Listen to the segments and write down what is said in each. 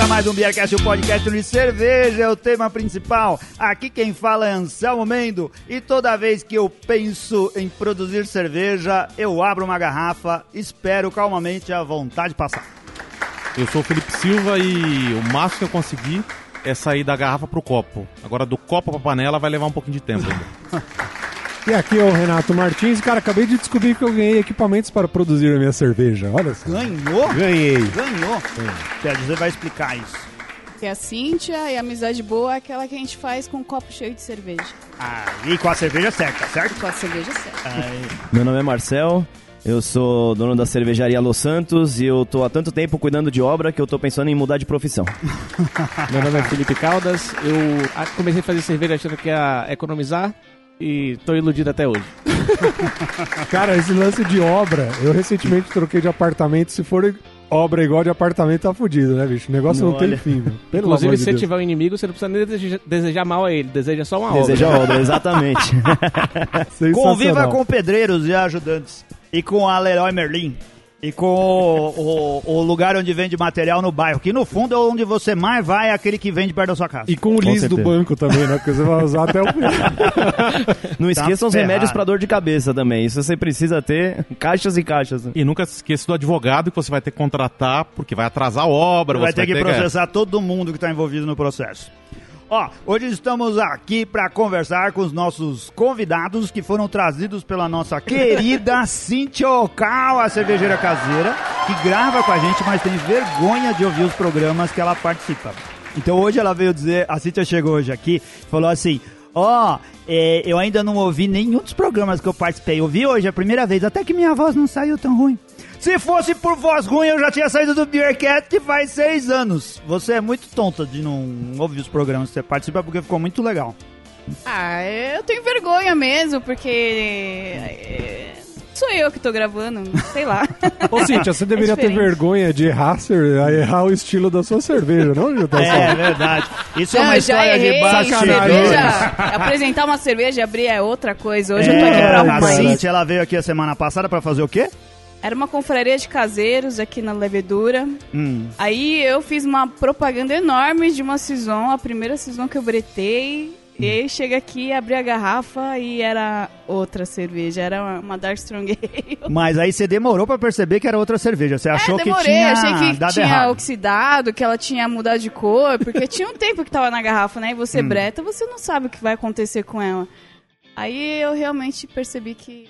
Começa mais um Beercast, o podcast de cerveja, é o tema principal. Aqui quem fala é Anselmo Mendo e toda vez que eu penso em produzir cerveja, eu abro uma garrafa, espero calmamente a vontade passar. Eu sou o Felipe Silva e o máximo que eu consegui é sair da garrafa pro copo. Agora do copo pra panela vai levar um pouquinho de tempo ainda. E aqui é o Renato Martins. Cara, acabei de descobrir que eu ganhei equipamentos para produzir a minha cerveja. Olha só. Ganhou? Ganhei. Ganhou. Quer dizer, vai explicar isso. Que a Cíntia e a amizade boa é aquela que a gente faz com um copo cheio de cerveja. Ah, e com a cerveja certa, certo? Com a cerveja certa. Aí. Meu nome é Marcel, eu sou dono da cervejaria Los Santos e eu tô há tanto tempo cuidando de obra que eu tô pensando em mudar de profissão. Meu nome é Felipe Caldas. Eu comecei a fazer cerveja achando que ia economizar e tô iludido até hoje. Cara, esse lance de obra, eu recentemente troquei de apartamento. Se for obra igual de apartamento, tá fudido, né, bicho? O negócio não, Não, tem fim, meu. Pelo Inclusive, amor se de você tiver um inimigo, você não precisa nem deseja- desejar mal a ele, deseja só uma Deseja obra. obra, exatamente. Conviva com pedreiros e ajudantes. E com a Leroy Merlin. E com o, o- o lugar onde vende material no bairro. Que no fundo é onde você mais vai, é aquele que vende perto da sua casa. E com o lis do banco também, né? Porque você vai usar até o. Não esqueçam os ferrado. remédios pra dor de cabeça também. Isso você precisa ter caixas e caixas. E nunca se esqueça do advogado que você vai ter que contratar, porque vai atrasar a obra. vai ter que processar todo mundo que está envolvido no processo. Ó, hoje estamos aqui para conversar com os nossos convidados que foram trazidos pela nossa querida Cintia Okawa, a cervejeira caseira, que grava com a gente, mas tem vergonha de ouvir os programas que ela participa. Então hoje ela veio dizer, a Cintia chegou hoje aqui e falou assim: Ó, é, eu ainda não ouvi nenhum dos programas que eu participei. Eu ouvi hoje a primeira vez, até que minha voz não saiu tão ruim. Se fosse por voz ruim, eu já tinha saído do Beercat faz seis anos. Você é muito tonta de não ouvir os programas que você participa porque ficou muito legal. Ah, eu tenho vergonha mesmo, porque. É, Sou eu que tô gravando, sei lá. Ô, Cíntia, você deveria ter diferente. vergonha de errar, errar o estilo da sua cerveja, não, Gilton? É verdade. Isso é Não, uma eu já história errei. de bastidores. cerveja. Apresentar uma cerveja e abrir é outra coisa. Hoje eu tô aqui pra É, a. Cintia, ela veio aqui a semana passada pra fazer o quê? Era uma confraria de caseiros aqui na Levedura. Hum. Aí eu fiz uma propaganda enorme de uma Saison, a primeira Saison que eu bretei. E aí chega aqui, abri a garrafa e era outra cerveja, era uma- uma Dark Strong Ale. Mas aí você demorou pra perceber que era outra cerveja. Você achou é, que demorei, tinha achei que tinha errado. oxidado, que ela tinha mudado de cor, porque tinha um tempo que tava na garrafa, né? E Hum. você breta, você não sabe o que vai acontecer com ela. Aí eu realmente percebi que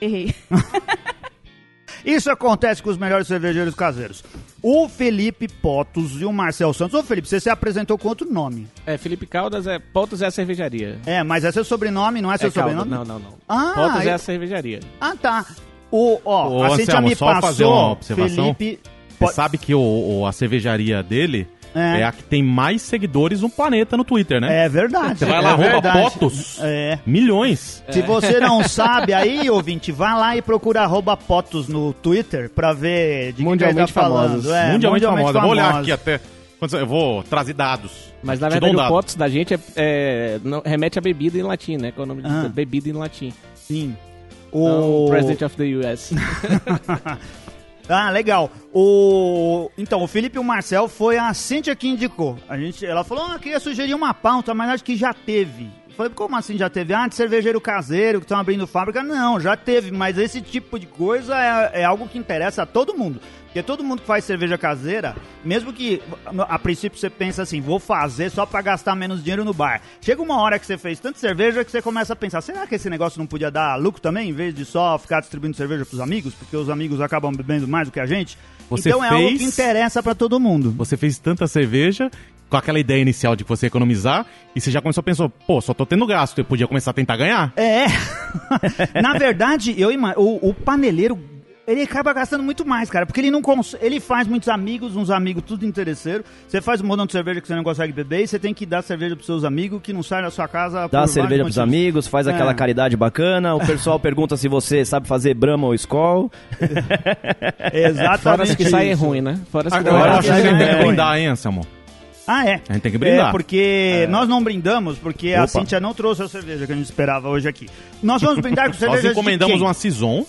errei. Isso acontece com os melhores cervejeiros caseiros. O Felipe Potos e o Marcel Santos. Ô Felipe, você se apresentou com outro nome. É, Felipe Caldas é Potos é a cervejaria. É, mas é seu sobrenome, não é seu é Caldas, sobrenome? não, não, não. Ah, Potos é eu- a cervejaria. Ah, tá. O, ó, Ô, a Cintia Anselmo, me só fazer uma passou, observação. Felipe... Você sabe que o, o- a cervejaria dele É. é. a que tem mais seguidores no planeta no Twitter, né? É verdade. Você vai lá, é arroba verdade. Potos. É. Milhões. Se você não sabe aí, ouvinte, vá lá e procura arroba Potos no Twitter pra ver de quem que tá Mundialmente falando. famosos. É, mundialmente famosa. Eu Vou olhar aqui até. Eu vou trazer dados. Mas na verdade um o. Potos da gente é, é- não- remete a bebida em latim, né? Que é o nome Ah. de bebida em latim. Sim. Então, O... President of the US. Ah, legal. O... Então, o Felipe e o Marcel foi a Cintia que indicou. A gente... Ela falou, ah, queria sugerir uma pauta, mas acho que já teve. Eu Falei, como assim já teve? Ah, de cervejeiro caseiro que estão abrindo fábrica. Não, já teve, mas esse tipo de coisa é, é algo que interessa a todo mundo. Porque todo mundo que faz cerveja caseira, mesmo que a princípio você pensa assim, vou fazer só pra gastar menos dinheiro no bar. Chega uma hora que você fez tanta cerveja que você começa a pensar, será que esse negócio não podia dar lucro também, em vez de só ficar distribuindo cerveja pros amigos? Porque os amigos acabam bebendo mais do que a gente. Você então é algo fez- que interessa pra todo mundo. Você fez tanta cerveja com aquela ideia inicial de você economizar e você já começou a pensar, pô, só tô tendo gasto, eu podia começar a tentar ganhar. É. Na verdade, eu o, o paneleiro ele acaba gastando muito mais, cara, porque ele não cons... ele faz muitos amigos, uns amigos tudo interesseiro. Você faz um montão de cerveja que você não consegue beber e você tem que dar cerveja pros seus amigos que não saem da sua casa Dá cerveja pros motivos. amigos, faz É. aquela caridade bacana. O pessoal pergunta se você sabe fazer Brahma ou Skol. Exatamente. Fora as que saem ruim, né? Fora as que Agora que a é, gente tem é, que brindar, hein, Anselmo? Ah, é. A gente tem que brindar. É, porque nós não brindamos, porque a Opa. Cintia não trouxe a cerveja que a gente esperava hoje aqui. Nós vamos brindar com Nós cervejas encomendamos de quem? uma Saison.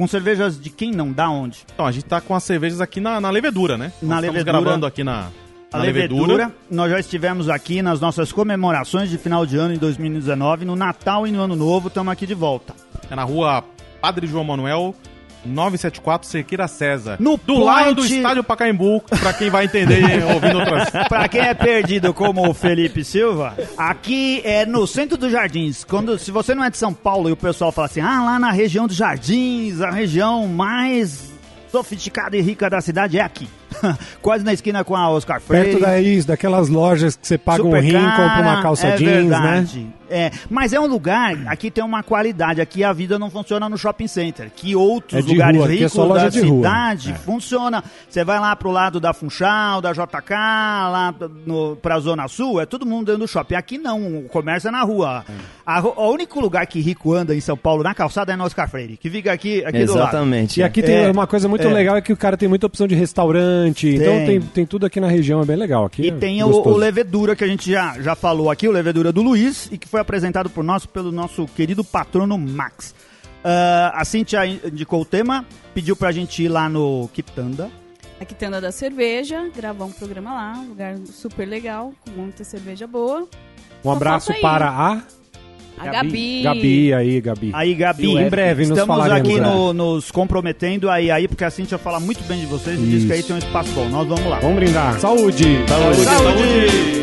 Com cervejas de quem não dá onde? Então, a gente tá com as cervejas aqui na, na levedura, né? Na Nós levedura. Estamos gravando aqui na, A levedura. levedura. Nós já estivemos aqui nas nossas comemorações de final de ano em 2019, no Natal e no Ano Novo, estamos aqui de volta. É na rua Padre João Manuel, 974 Cerqueira César. No do lado do point- estádio Pacaembu, pra quem vai entender ouvindo outras. Pra quem é perdido como o Felipe Silva, aqui é no centro dos Jardins. Quando, se você não é de São Paulo e o pessoal fala assim, ah, lá na região dos Jardins, a região mais sofisticada e rica da cidade é aqui. Quase na esquina com a Oscar Freire. Perto da isso, daquelas lojas que você paga um Super rim, cara, compra uma calça é jeans, né? verdade. É, mas é um lugar, aqui tem uma qualidade, aqui a vida não funciona no shopping center, que outros É de lugares rua, é ricos só loja da cidade É. funciona. Você vai lá pro lado da Funchal, da JK, lá no, pra Zona Sul, é todo mundo dentro do shopping. Aqui não, o comércio é na rua. A, o único lugar que rico anda em São Paulo, na calçada, é no Oscar Freire, que fica aqui, aqui do lado. Exatamente. E aqui tem É, uma coisa muito é. legal, é que o cara tem muita opção de restaurante, então Tem. tem, tem tudo aqui na região, é bem legal. Aqui E é tem o, o Levedura, que a gente já, já falou aqui, o Levedura do Luiz, e que foi apresentado por nós, pelo nosso querido patrono Max. Ah, a Cintia indicou o tema, pediu pra gente ir lá no Quitanda. A Quitanda da Cerveja, gravar um programa lá, um lugar super legal, com muita cerveja boa. Um abraço falta aí. para a A Gabi. Gabi aí, Gabi. Aí, Gabi, Em breve nos estamos falaremos, aqui é. no- nos comprometendo aí, aí, porque a Cintia fala muito bem de vocês e diz que aí tem um espaço bom. Nós vamos lá. Vamos brindar. Saúde! Saúde!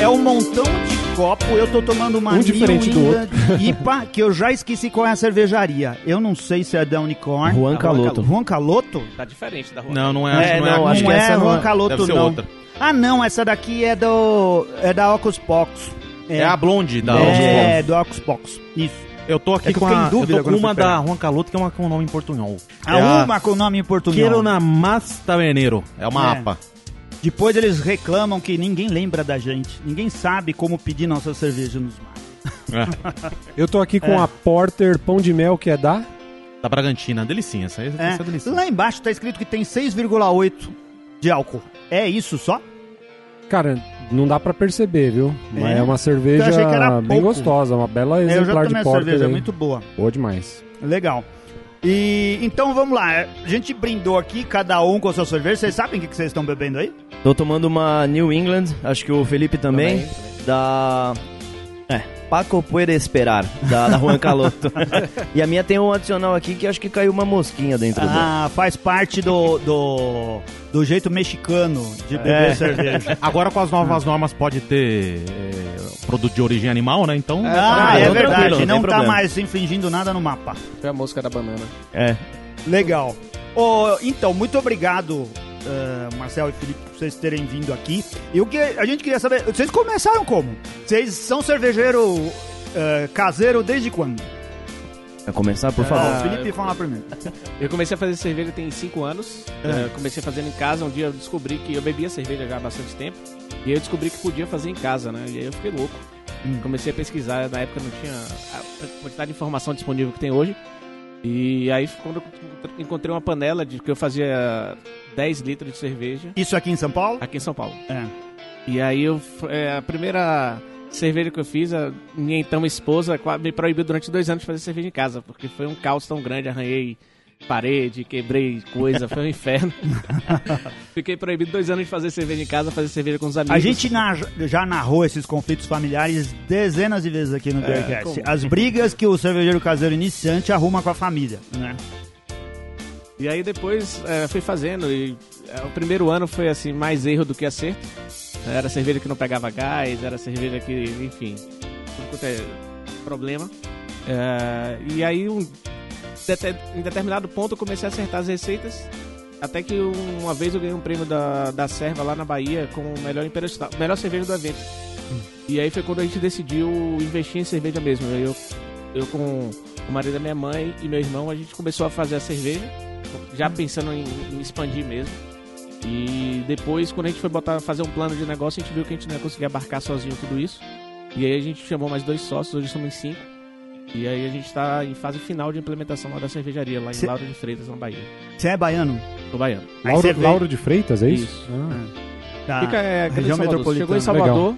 É um montão de copo. Eu tô tomando uma Um diferente do New England IPA, que eu já esqueci qual é a cervejaria. Eu não sei se é da Unicorn. Juan Caloto. Juan Caloto? Tá diferente da rua. Não, não é. É, não, é não, a- acho não que é essa não Juan é. Caloto, não. outra. Ah, não, essa daqui é do. É da Ocus Pox. É a Blonde da É, do Ocus Pox. Isso. Eu tô aqui É com a. eu tô com uma da Juan Caloto, que é uma com nome em portunhol. A É a uma com o nome em português. Quero na Venero. É uma É. APA. Depois eles reclamam que ninguém lembra da gente. Ninguém sabe como pedir nossa cerveja nos mares. É. Eu tô aqui com É. a Porter Pão de Mel, que é da... Da Braganttina. Delicinha. Essa, essa É. é delicinha. Lá embaixo tá escrito que tem 6,8 de álcool. É isso só? Cara, não dá pra perceber, viu? Mas É? é, uma cerveja Eu achei que era bem pouco. gostosa, uma bela É, eu já exemplar tomei de a Porter cerveja, aí. muito boa. Boa demais. Legal. E então vamos lá. A gente brindou aqui, cada um com a sua cerveja. Vocês sabem o que que vocês estão bebendo aí? Tô tomando uma New England, acho que o Felipe também, da... É, Paco Puede Esperar, da, da Juan Caloto. e a minha tem um adicional aqui que acho que caiu uma mosquinha dentro Ah, faz parte do, do, do jeito mexicano de beber É. cerveja. Agora com as novas normas pode ter é, produto de origem animal, né? Então. Ah, Ah, é não, verdade. não não tá problema. mais infringindo nada no mapa. Foi a música da banana. É. Legal. Ô, então, muito obrigado, eh, Marcel e Felipe, por vocês terem vindo aqui. E o que a gente queria saber, vocês começaram como? Vocês são cervejeiro eh, caseiro desde quando? Começar, por Ó, favor? o Felipe fala primeiro. Eu comecei a fazer cerveja tem 5 anos. É. Comecei fazendo em casa. Um dia eu descobri que eu bebia cerveja já há bastante tempo. E aí eu descobri que podia fazer em casa, né? E aí eu fiquei louco. Hum. Comecei a pesquisar. Na época não tinha a quantidade de informação disponível que tem hoje. E aí quando eu encontrei uma panela de que eu fazia 10 litros de cerveja Isso aqui em São Paulo? aqui em São Paulo. É. E aí eu é, a primeira cerveja que eu fiz, a minha então esposa me proibiu durante dois anos de fazer cerveja em casa, porque foi um caos tão grande, arranhei parede, quebrei coisa, foi um inferno. Fiquei proibido dois anos de fazer cerveja em casa, fazer cerveja com os amigos. A gente na- já narrou esses conflitos familiares dezenas de vezes aqui no Beercast. como? As brigas que o cervejeiro caseiro iniciante arruma com a família, né? E aí depois é, fui fazendo e é, o primeiro ano foi assim mais erro do que acerto. Era cerveja que não pegava gás, era cerveja que, enfim, tudo quanto é problema. É, e aí um, em determinado ponto eu comecei a acertar as receitas. Até que um- uma vez eu ganhei um prêmio da, da Serva lá na Bahia com o melhor, melhor cerveja do evento. E aí foi quando a gente decidiu investir em cerveja mesmo. Eu, eu com o marido da minha mãe e meu irmão, a gente começou a fazer a cerveja já pensando em, em expandir mesmo. E depois, quando a gente foi botar, fazer um plano de negócio, a gente viu que a gente não ia conseguir abarcar sozinho tudo isso. E aí a gente chamou mais dois sócios, hoje somos cinco. E aí a gente está em fase final de implementação lá da cervejaria, lá em Cê- Lauro de Freitas, na Bahia. Você é baiano? Do Baiano. Lauro, Lauro de Freitas, é isso? Isso. Ah. Da Fica é, região metropolitana. Chegou em Salvador,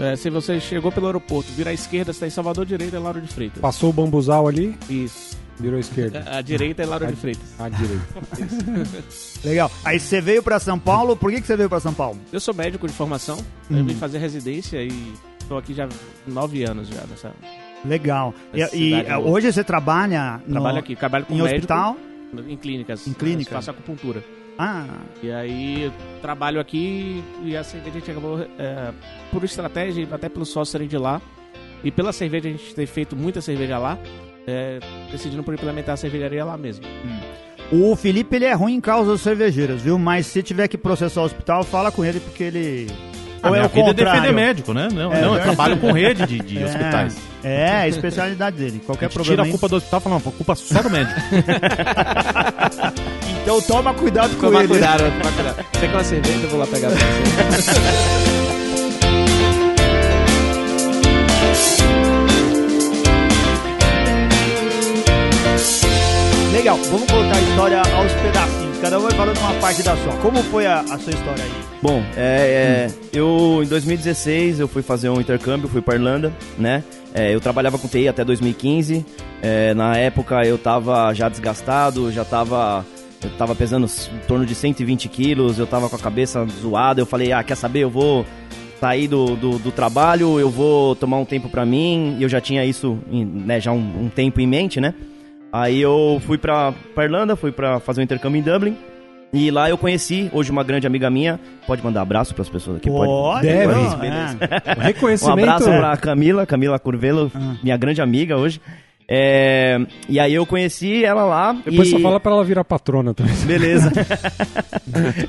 É, se você chegou pelo aeroporto, vira à esquerda, você tá em Salvador, direita é Lauro de Freitas. Passou o bambuzal ali, Isso. virou à esquerda. A direita é Lauro de Freitas. À direita. Legal. Aí você veio pra São Paulo, por que, que você veio pra São Paulo? Eu sou médico de formação, eu vim fazer residência e tô aqui já há nove anos já nessa. Legal. E, e, cidade eh, hoje você trabalha no, Trabalho aqui, trabalho com em médico, hospital? em clínicas. Em clínica? Faço acupuntura. Ah, E aí trabalho aqui e a cerveja a gente acabou, é, por estratégia, até pelos sócios serem de lá, e pela cerveja a gente ter feito muita cerveja lá, é, decidimos por implementar a cervejaria lá mesmo. o Felipe ele é ruim em causas cervejeiras, viu? Mas se tiver que processar o hospital, fala com ele porque ele. A Ou é o vida é contrário? defender médico, né? Não, É não eu trabalho com rede de, de É, hospitais. É, é a especialidade dele. A Qualquer gente problema. tira a culpa do hospital e fala, não, a culpa só do médico. Então toma cuidado com Tomar ele. cuidado, tomar cuidado. Você quer uma cerveja, eu vou lá pegar pra você. Legal, vamos colocar a história aos pedacinhos. Cada um vai falando uma parte da sua. Como foi a, a sua história aí? Bom, é, é, eu em 2016 eu fui fazer um intercâmbio, fui para Irlanda, né? É, eu trabalhava com TI até 2015. É, na época eu tava já desgastado, já tava eu tava pesando em torno de 120 quilos, eu tava com a cabeça zoada. Eu falei, ah, quer saber? Eu vou sair do, do, do trabalho, eu vou tomar um tempo pra mim. Eu já tinha isso, né, já um, um tempo em mente, né? Aí eu fui pra, pra Irlanda, fui pra fazer um intercâmbio em Dublin. E lá eu conheci, hoje uma grande amiga minha. Pode mandar abraço pras pessoas aqui? Pode. Deve. não, Beleza. é. O Um reconhecimento abraço é- pra Camila, Camila Curvelo, minha grande amiga hoje. É, e aí eu conheci ela lá. Depois e... só fala pra ela virar patrona também. Beleza.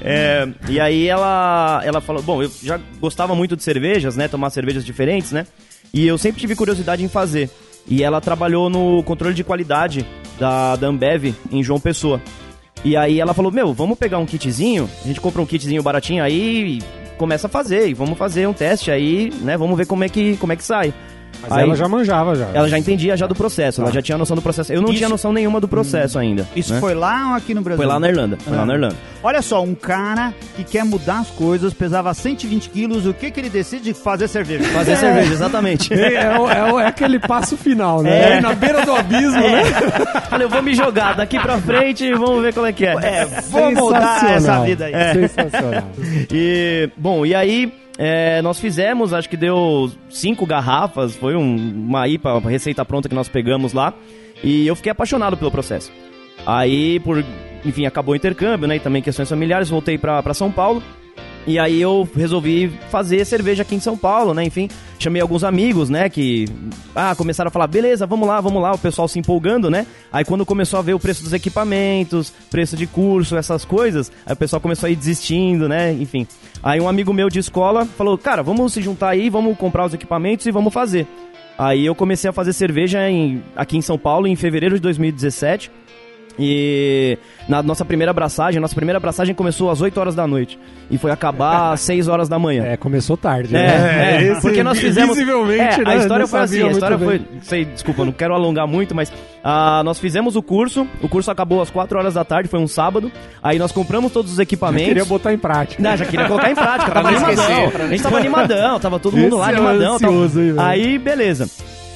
É, e aí ela, ela falou, bom, eu já gostava muito de cervejas, né? Tomar cervejas diferentes, né? E eu sempre tive curiosidade em fazer. E ela trabalhou no controle de qualidade da, da Ambev em João Pessoa. E aí ela falou, meu, vamos pegar um kitzinho, a gente compra um kitzinho baratinho aí e começa a fazer, e vamos fazer um teste aí, né? Vamos ver como é que, como é que sai. Mas Aí- ela já manjava já. Ela já entendia já do processo, ela já tinha noção do processo. Eu não Isso- tinha noção nenhuma do processo ainda. Isso né? foi lá ou aqui no Brasil? Foi lá na Irlanda, foi lá Ah. na Irlanda. Olha só, um cara que quer mudar as coisas, pesava 120 quilos, o que que ele decide fazer cerveja? Fazer cerveja, exatamente. É, é o- é é aquele passo final, né? É. Aí na beira do abismo, né? Falei, eu vou me jogar daqui pra frente e vamos ver como é que é. É, vou mudar essa vida aí. É. Sensacional. E, bom, e aí é, nós fizemos, acho que deu cinco garrafas, foi um- uma IPA, uma receita pronta que nós pegamos lá. E eu fiquei apaixonado pelo processo. Aí, por, enfim, acabou o intercâmbio, né? E também questões familiares, voltei pra São Paulo. E aí eu resolvi fazer cerveja aqui em São Paulo, né? Enfim, chamei alguns amigos, né? Que ah, começaram a falar, beleza, vamos lá, vamos lá, o pessoal se empolgando, né? Aí quando começou a ver o preço dos equipamentos, preço de curso, essas coisas, aí o pessoal começou a ir desistindo, né? Enfim. Aí um amigo meu de escola falou, cara, vamos se juntar aí, vamos comprar os equipamentos e vamos fazer. Aí eu comecei a fazer cerveja em- aqui em São Paulo em fevereiro de 2017. E na nossa primeira abraçagem, nossa primeira abraçagem começou às 8 horas da noite. E foi acabar às 6 horas da manhã. É, começou tarde. É, né? é, Esse porque nós fizemos. Visivelmente, É, né? a história Não foi assim, a história foi. bem. Sei, desculpa, não quero alongar muito, mas ah, nós fizemos o curso. O curso acabou às 4 horas da tarde, foi um sábado. Aí nós compramos todos os Eu equipamentos. queria botar em prática. Não, já queria colocar em prática, tava animadão. esquecer, a gente tava animadão, tava todo mundo lá Esse é animadão. ansioso aí, velho. Aí, beleza.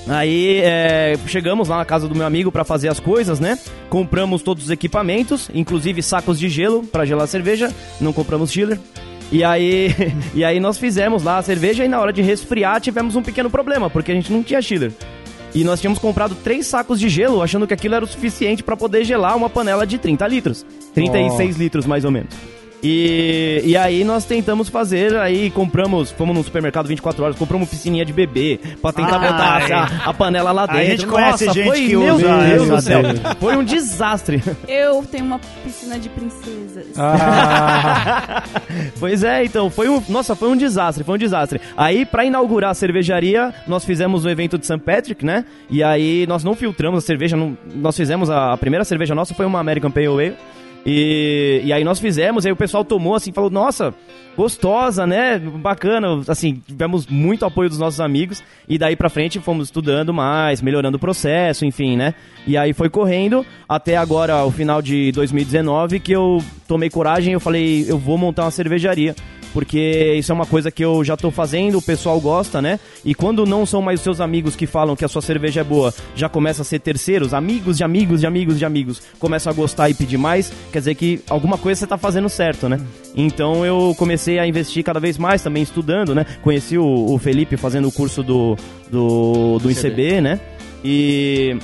Aí é, chegamos lá na casa do meu amigo pra fazer as coisas, né? Compramos todos os equipamentos, inclusive sacos de gelo pra gelar a cerveja. Não compramos chiller. E aí, e aí nós fizemos lá a cerveja e na hora de resfriar tivemos um pequeno problema, porque a gente não tinha chiller. E nós tínhamos comprado três sacos de gelo, achando que aquilo era o suficiente pra poder gelar uma panela de 30 litros. 36 litros, mais ou menos. E, e aí nós tentamos fazer, aí compramos, fomos no supermercado 24 horas, compramos piscininha de bebê pra tentar Ai. botar a, a panela lá A dentro. gente conhece Nossa, gente foi, que meu usa Deus do céu. Foi um desastre. Eu tenho uma piscina de princesas. Ah, Pois é, então, foi um. Nossa, foi um desastre, foi um desastre. Aí, pra inaugurar a cervejaria, nós fizemos o evento de St. Patrick, né? E aí nós não filtramos a cerveja, não- nós fizemos a, a primeira cerveja nossa foi uma American Pale Ale. E, e aí nós fizemos, aí o pessoal tomou assim, falou, nossa, gostosa, né? Bacana, assim, tivemos muito apoio dos nossos amigos. E daí pra frente fomos estudando mais, melhorando o processo, enfim, né? E aí foi correndo até agora, o final de 2019, que eu tomei coragem e eu falei, eu vou montar uma cervejaria. porque isso é uma coisa que eu já tô fazendo, o pessoal gosta, né? E quando não são mais os seus amigos que falam que a sua cerveja é boa, já começa a ser terceiros, amigos de amigos de amigos de amigos, começam a gostar e pedir mais, quer dizer que alguma coisa você tá fazendo certo, né? Então eu comecei a investir cada vez mais, também estudando, né? Conheci o, o Felipe fazendo o curso do, do, do ICB, né? E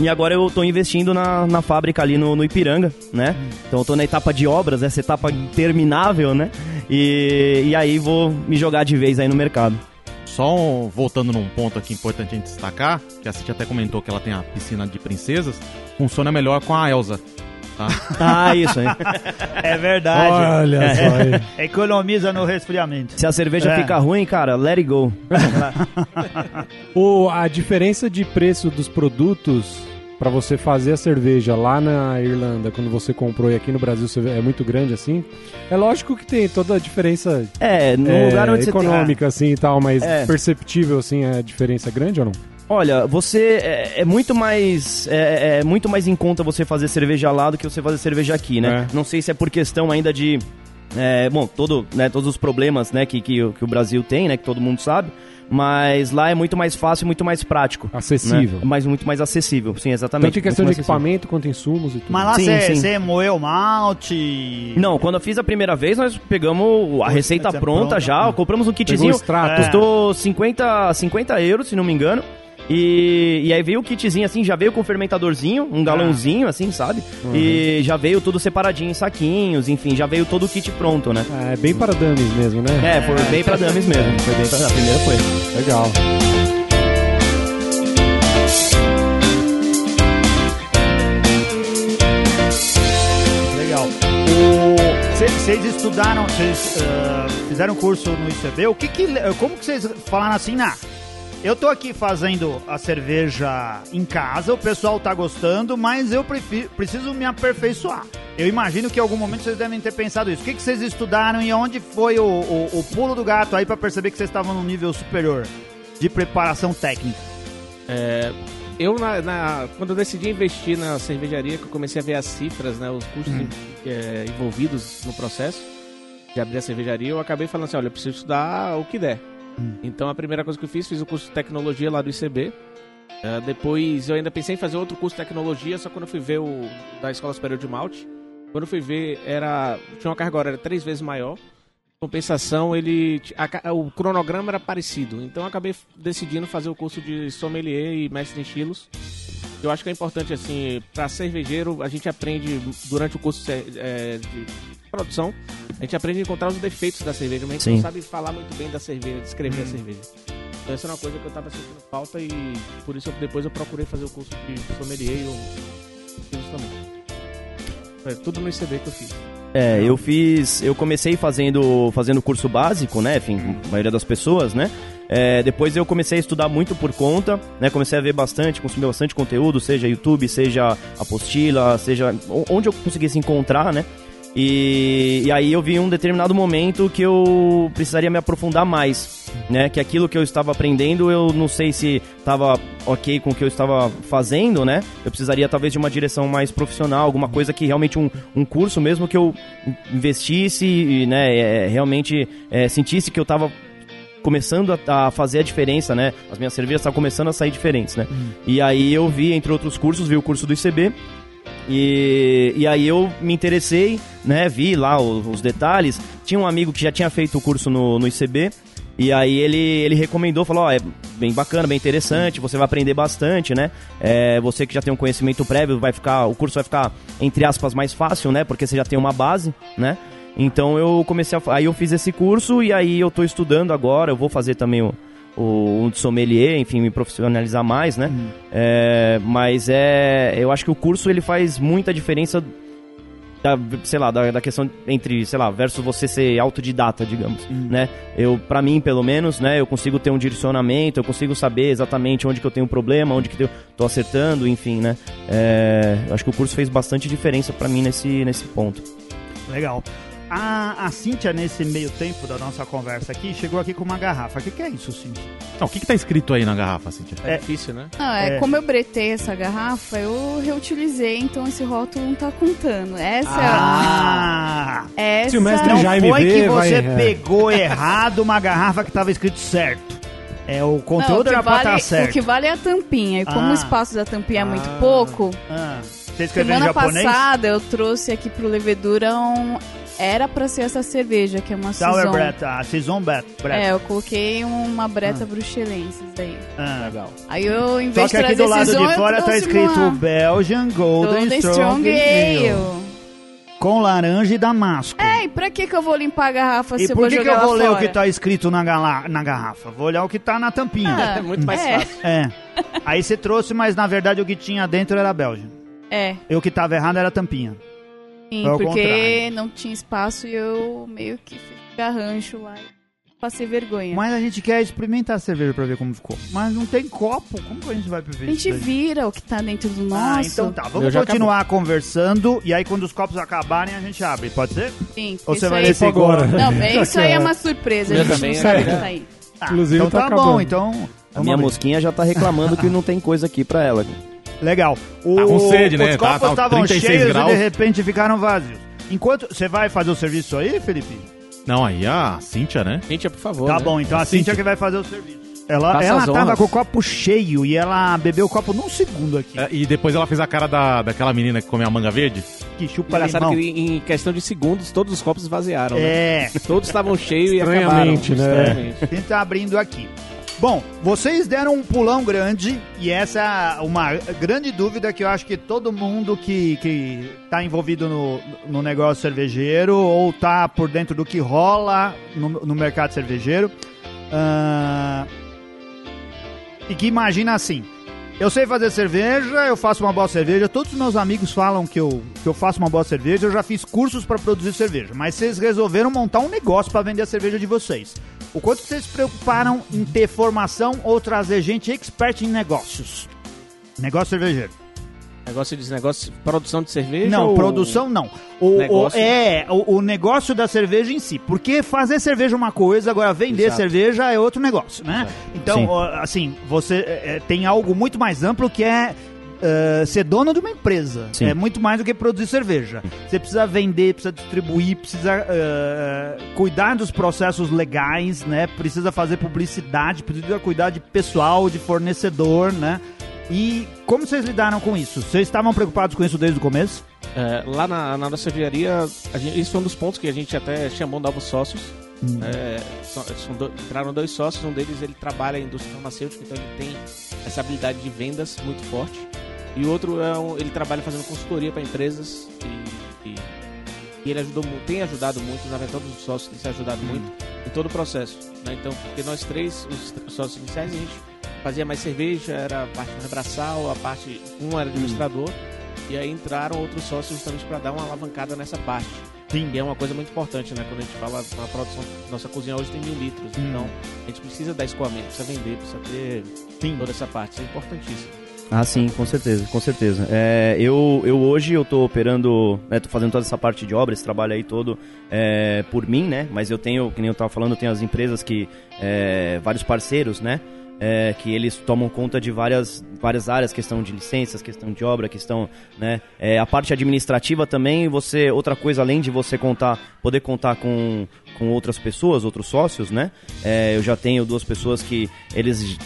e agora eu tô investindo na, na fábrica ali no, no Ipiranga, né? Então eu tô na etapa de obras, essa etapa interminável, né? E, e aí vou me jogar de vez aí no mercado. Só um- voltando num ponto aqui importante a gente destacar, que a Cintia até comentou que ela tem a piscina de princesas, funciona melhor com a Elsa. Tá? Ah, isso aí. É verdade. Olha só aí. Economiza no resfriamento. Se a cerveja É. fica ruim, cara, let it go. O, a diferença de preço dos produtos pra você fazer a cerveja lá na Irlanda, quando você comprou e aqui no Brasil é muito grande assim. É lógico que tem toda a diferença É, no é, lugar onde você tem. econômica assim e tal, mas É. perceptível assim a diferença é grande ou não? Olha, você é, é muito mais é, é muito mais em conta você fazer cerveja lá do que você fazer cerveja aqui, né? É. Não sei se é por questão ainda de é, bom, todo, né, todos os problemas, né, que, que, o- que o Brasil tem, né, que todo mundo sabe, mas lá é muito mais fácil, muito mais prático, Acessível. né? mas muito mais acessível, sim, exatamente. Tanto em questão de equipamento quanto insumos e tudo. Mas lá você moeu malte. Não, quando eu fiz a primeira vez, nós pegamos a receita receita pronta, pronta. já, compramos um Pegou kitzinho, o extrato. custou 50, 50 euros, se não me engano. E, e aí veio o kitzinho assim, já veio com o fermentadorzinho, um galãozinho assim, sabe? E já veio tudo separadinho em saquinhos, enfim, já veio todo o kit pronto, né? É bem para dummies mesmo, né? É, foi bem pra dummies mesmo. Foi bem pra... A primeira foi. Legal. Legal. Vocês estudaram, vocês ah, fizeram curso no ICB. O que que, como que vocês falaram assim, nah, eu tô aqui fazendo a cerveja em casa, o pessoal tá gostando, mas eu prefi- preciso me aperfeiçoar. Eu imagino que em algum momento vocês devem ter pensado isso. O que, que vocês estudaram e onde foi o, o- o pulo do gato aí pra perceber que vocês estavam num nível superior de preparação técnica? É, eu, na, na- quando eu decidi investir na cervejaria, que eu comecei a ver as cifras, né, os custos Hum. é, envolvidos no processo de abrir a cervejaria, eu acabei falando assim, olha, eu preciso estudar o que der. Hum. Então a primeira coisa que eu fiz, fiz o curso de tecnologia lá do ICB. É, depois eu ainda pensei em fazer outro curso de tecnologia, só quando eu fui ver o da Escola Superior de Malte. Quando eu fui ver, era tinha uma carga horária três vezes maior. Compensação, ele a o cronograma era parecido. Então eu acabei decidindo fazer o curso de sommelier e mestre em estilos. Eu acho que é importante assim, para cervejeiro, a gente aprende durante o curso é, de produção, a gente aprende a encontrar os defeitos da cerveja, mas a gente Sim. não sabe falar muito bem da cerveja, descrever a cerveja. Então essa é uma coisa que eu tava sentindo falta e por isso eu- depois eu procurei fazer o curso de sommelier e o estilos também. É tudo no ICB que eu fiz. É, eu fiz. Eu comecei fazendo fazendo curso básico, né? Enfim, a maioria das pessoas, né? É, depois eu comecei a estudar muito por conta, né? Comecei a ver bastante, consumir bastante conteúdo, seja YouTube, seja apostila, seja onde eu conseguisse encontrar, né? E, e aí eu vi um determinado momento que eu precisaria me aprofundar mais, né? Que aquilo que eu estava aprendendo, eu não sei se estava ok com o que eu estava fazendo, né? Eu precisaria talvez de uma direção mais profissional, alguma coisa que realmente um, um curso mesmo que eu investisse e, né, é, realmente é, sentisse que eu estava começando a, a fazer a diferença, né? As minhas cervejas estavam começando a sair diferentes, né? E aí eu vi, entre outros cursos, vi o curso do ICB, e, e aí eu me interessei, né? Vi lá os, os detalhes. Tinha um amigo que já tinha feito o curso no, no ICB. E aí ele, ele recomendou, falou, ó, é bem bacana, bem interessante, você vai aprender bastante, né? É, você que já tem um conhecimento prévio, vai ficar, o curso vai ficar, entre aspas, mais fácil, né? Porque você já tem uma base, né? Então eu comecei a. Aí eu fiz esse curso e aí eu tô estudando agora, eu vou fazer também o, o, o sommelier, enfim, me profissionalizar mais, né? É, mas é. Eu acho que o curso ele faz muita diferença. Da, sei lá, da, da questão entre, sei lá, versus você ser autodidata, digamos, né? Eu, para mim, pelo menos, né, eu consigo ter um direcionamento, eu consigo saber exatamente onde que eu tenho um problema, onde que eu tô acertando, enfim, né? É, eu acho que o curso fez bastante diferença para mim nesse, nesse ponto. Legal. A, a Cíntia, nesse meio tempo da nossa conversa aqui, chegou aqui com uma garrafa. O que, que é isso, Cíntia? Não, o que, que tá escrito aí na garrafa, Cintia? É, É. difícil, né? Não, é, É. como eu bretei essa garrafa, eu reutilizei, então esse rótulo não tá contando. Essa Ah! é. Essa... Se o mestre Não Jaime foi vê, que vai- você é. pegou errado uma garrafa que tava escrito certo. É, o Não, o conteúdo que era pra vale- estar certo. O que vale é a tampinha. E como Ah. o espaço da tampinha é muito Ah. pouco, Ah, você escreveu em semana japonês? passada eu trouxe aqui pro Levedura um. Era pra ser essa cerveja, que é uma Sour saison. Brett, a Saison. Brett. É, eu coloquei uma breta bruxelensis daí. Ah. Legal. Aí eu, em Só vez que de aqui do lado saison, de eu fora tá escrito uma Belgian Golden, Golden Strong, Strong Ale. Ale. Com laranja e damasco. É, e pra que que eu vou limpar a garrafa e se eu por vou que, que jogar eu ela vou ler o fora? que tá escrito na, gala- na garrafa? Vou olhar o que tá na tampinha. Ah, É muito mais é. fácil. É. Aí você trouxe, mas na verdade o que tinha dentro era Belgian. É, E o que tava errado era a tampinha. Sim, Foi porque contrário. não tinha espaço e eu meio que fiz garrancho lá e passei vergonha. Mas a gente quer experimentar a cerveja pra ver como ficou. Mas não tem copo. Como que a gente vai beber a gente isso daí? vira o que tá dentro do nosso. Ah, então tá. Vamos já continuar conversando. E aí, quando os copos acabarem, a gente abre. Pode ser? Sim, Ou isso você vai aí- isso agora? Não, bem, isso aí é uma surpresa. Eu a gente também, não sabe o é. que tá aí. Ah, Inclusive, então tá tá acabando. bom. Então, A minha abrir. mosquinha já tá reclamando que não tem coisa aqui pra ela. Legal. O, Tá com sede, né? Os Tá- copos tá estavam 36 cheios graus. e de repente ficaram vazios. Enquanto você vai fazer o serviço aí, Felipe? Não, aí a Cíntia, né? Gente, por favor. Tá né? bom, então a Cíntia. Cintia que vai fazer o serviço. Ela, ela tava com o copo cheio e ela bebeu o copo num segundo aqui. É, E depois ela fez a cara da, daquela menina que come a manga verde. Que chupa Engraçado que em questão de segundos todos os copos esvaziaram, né? É, Todos estavam cheios e acabaram. Né? Estranhamente. a gente tá abrindo aqui. Bom, vocês deram um pulão grande e essa é uma grande dúvida que eu acho que todo mundo que, que tá envolvido no, no negócio cervejeiro ou tá por dentro do que rola no, no mercado cervejeiro ah, e que imagina assim. Eu sei fazer cerveja, eu faço uma boa cerveja. Todos os meus amigos falam que eu, que eu faço uma boa cerveja. Eu já fiz cursos para produzir cerveja. Mas vocês resolveram montar um negócio para vender a cerveja de vocês. O quanto vocês se preocuparam em ter formação ou trazer gente expert em negócios? Negócio cervejeiro. Negócio de negócio, produção de cerveja? Não, ou- produção não. O, o- é, o, o negócio da cerveja em si. Porque fazer cerveja é uma coisa, agora vender Exato. cerveja é outro negócio, né? Então, Sim. assim, você é, é, tem algo muito mais amplo que é. É, ser dono de uma empresa Sim. é muito mais do que produzir cerveja. Você precisa vender, precisa distribuir, precisa é, cuidar dos processos legais, né? Precisa fazer publicidade, precisa cuidar de pessoal, de fornecedor, né? E como vocês lidaram com isso? Vocês estavam preocupados com isso desde o começo? É, lá na, na nossa cervejaria, isso foi um dos pontos que a gente até chamou novos sócios. É, são- são do- entraram dois sócios, um deles ele trabalha em indústria farmacêutica, então ele tem essa habilidade de vendas muito forte. E o outro é um, ele trabalha fazendo consultoria para empresas e, e- e ele ajudou, tem ajudado muito, na verdade todos os sócios têm se ajudado muito em todo o processo. né? Então, porque nós três, os, sócios iniciais, a gente fazia mais cerveja, era a parte do braçal, a parte um era administrador. E aí entraram outros sócios justamente para dar uma alavancada nessa parte. Sim. E é uma coisa muito importante, né? Quando a gente fala na produção, nossa cozinha hoje tem mil litros. Hum. Então, a gente precisa dar escoamento, precisa vender, precisa ter Sim. toda essa parte. Isso é importantíssimo. Ah, sim, com certeza, com certeza. É, eu, eu hoje eu tô operando, né, tô fazendo toda essa parte de obra, esse trabalho aí todo é, por mim, né? Mas eu tenho, que nem eu tava falando, eu tenho as empresas que, é, vários parceiros, né? É, que eles tomam conta de várias, várias áreas, questão de licenças, questão de obra, questão, né? É, a parte administrativa também, você, outra coisa além de você contar, poder contar com, com outras pessoas, outros sócios, né? É, eu já tenho duas pessoas que eles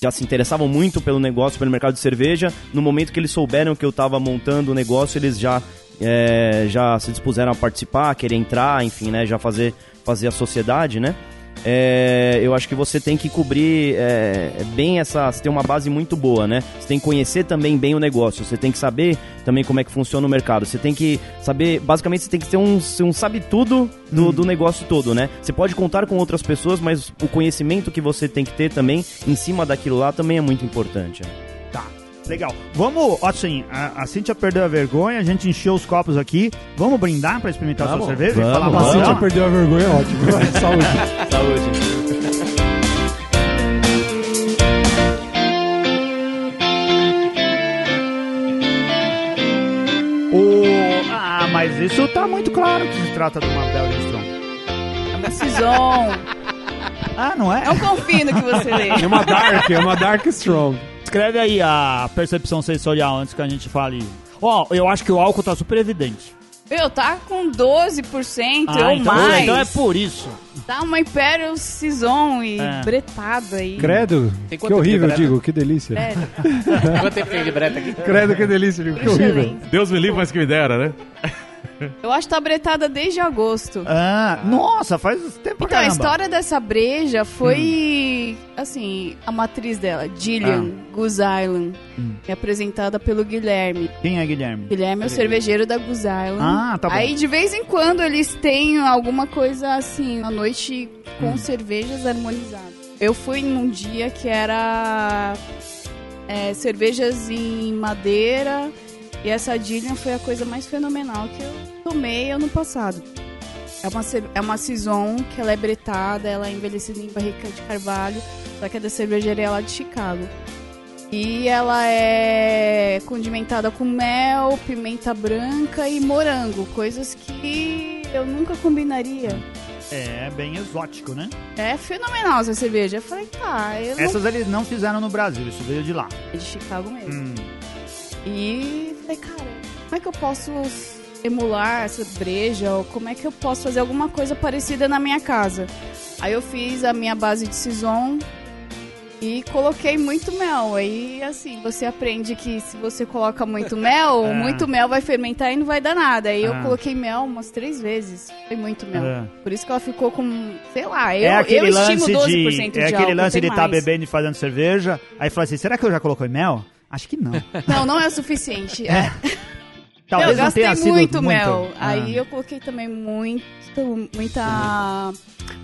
já se interessavam muito pelo negócio, pelo mercado de cerveja. No momento que eles souberam que eu estava montando o negócio, eles já, é, já se dispuseram a participar, a querer entrar, enfim, né? Já fazer, fazer a sociedade, né? É, eu acho que você tem que cobrir é, bem essa. Você tem uma base muito boa, né? Você tem que conhecer também bem o negócio. Você tem que saber também como é que funciona o mercado. Você tem que saber. Basicamente, você tem que ter um, um sabe-tudo do, do negócio todo, né? Você pode contar com outras pessoas, mas o conhecimento que você tem que ter também em cima daquilo lá também é muito importante. né? Legal. Vamos, assim, a, a Cintia perdeu a vergonha, a gente encheu os copos aqui. Vamos brindar pra experimentar Vamos. sua cerveja? Vamos, falar vamos. A Cintia dela? perdeu a vergonha, é ótimo. Saúde. Saúde. O... Ah, mas isso tá muito claro que se trata de uma Belgian Strong. É uma Saison. Ah, não é? Não confio no que você lê. É uma Dark, é uma Dark Strong. Escreve aí a percepção sensorial antes que a gente fale. Ó, eu acho que o álcool tá super evidente. Meu, tá com 12% Ah, ou então, mais. então é por isso. Tá uma Imperial Saison e É. bretada aí. Credo, Tem que horrível, digo, que delícia. Sério. Quanto tempo tem de breta aqui? Credo, que delícia, digo, que horrível. Deus me livre, mas que me dera, né? Eu acho que tá bretada desde agosto. Ah, nossa, faz tempo Então, a caramba. história dessa breja foi, assim, a matriz dela, Gillian Goose Island, é apresentada pelo Guilherme. Quem é Guilherme? Guilherme é o cervejeiro da Goose Island. Ah, tá bom. Aí, de vez em quando, eles têm alguma coisa assim, uma noite com cervejas harmonizadas. Eu fui num dia que era é, cervejas em madeira e essa Gillian foi a coisa mais fenomenal que eu tomei ano passado. É uma, é uma Saison que ela é bretada, ela é envelhecida em barrica de carvalho, só que é da cervejaria lá de Chicago. E ela é condimentada com mel, pimenta branca e morango, coisas que eu nunca combinaria. É bem exótico, né? É fenomenal essa cerveja. Eu falei, tá, eu não Essas eles não fizeram no Brasil, isso veio de lá. é de Chicago mesmo. Hum. E falei, cara, como é que eu posso emular essa breja? Ou como é que eu posso fazer alguma coisa parecida na minha casa? Aí eu fiz a minha base de Saison e coloquei muito mel. Aí, assim, você aprende que se você coloca muito mel, Ah. muito mel vai fermentar e não vai dar nada. Aí eu coloquei mel umas três vezes. Foi muito mel. É. Por isso que ela ficou com, sei lá, eu, é eu estimo 12% de, de é aquele álcool, lance de estar mais. bebendo e fazendo cerveja. Aí fala assim, será que eu já coloquei mel? Acho que não. Não, não é o suficiente. É. Talvez eu não tenha gastei sido muito mel. Ah. Aí eu coloquei também muito, muita,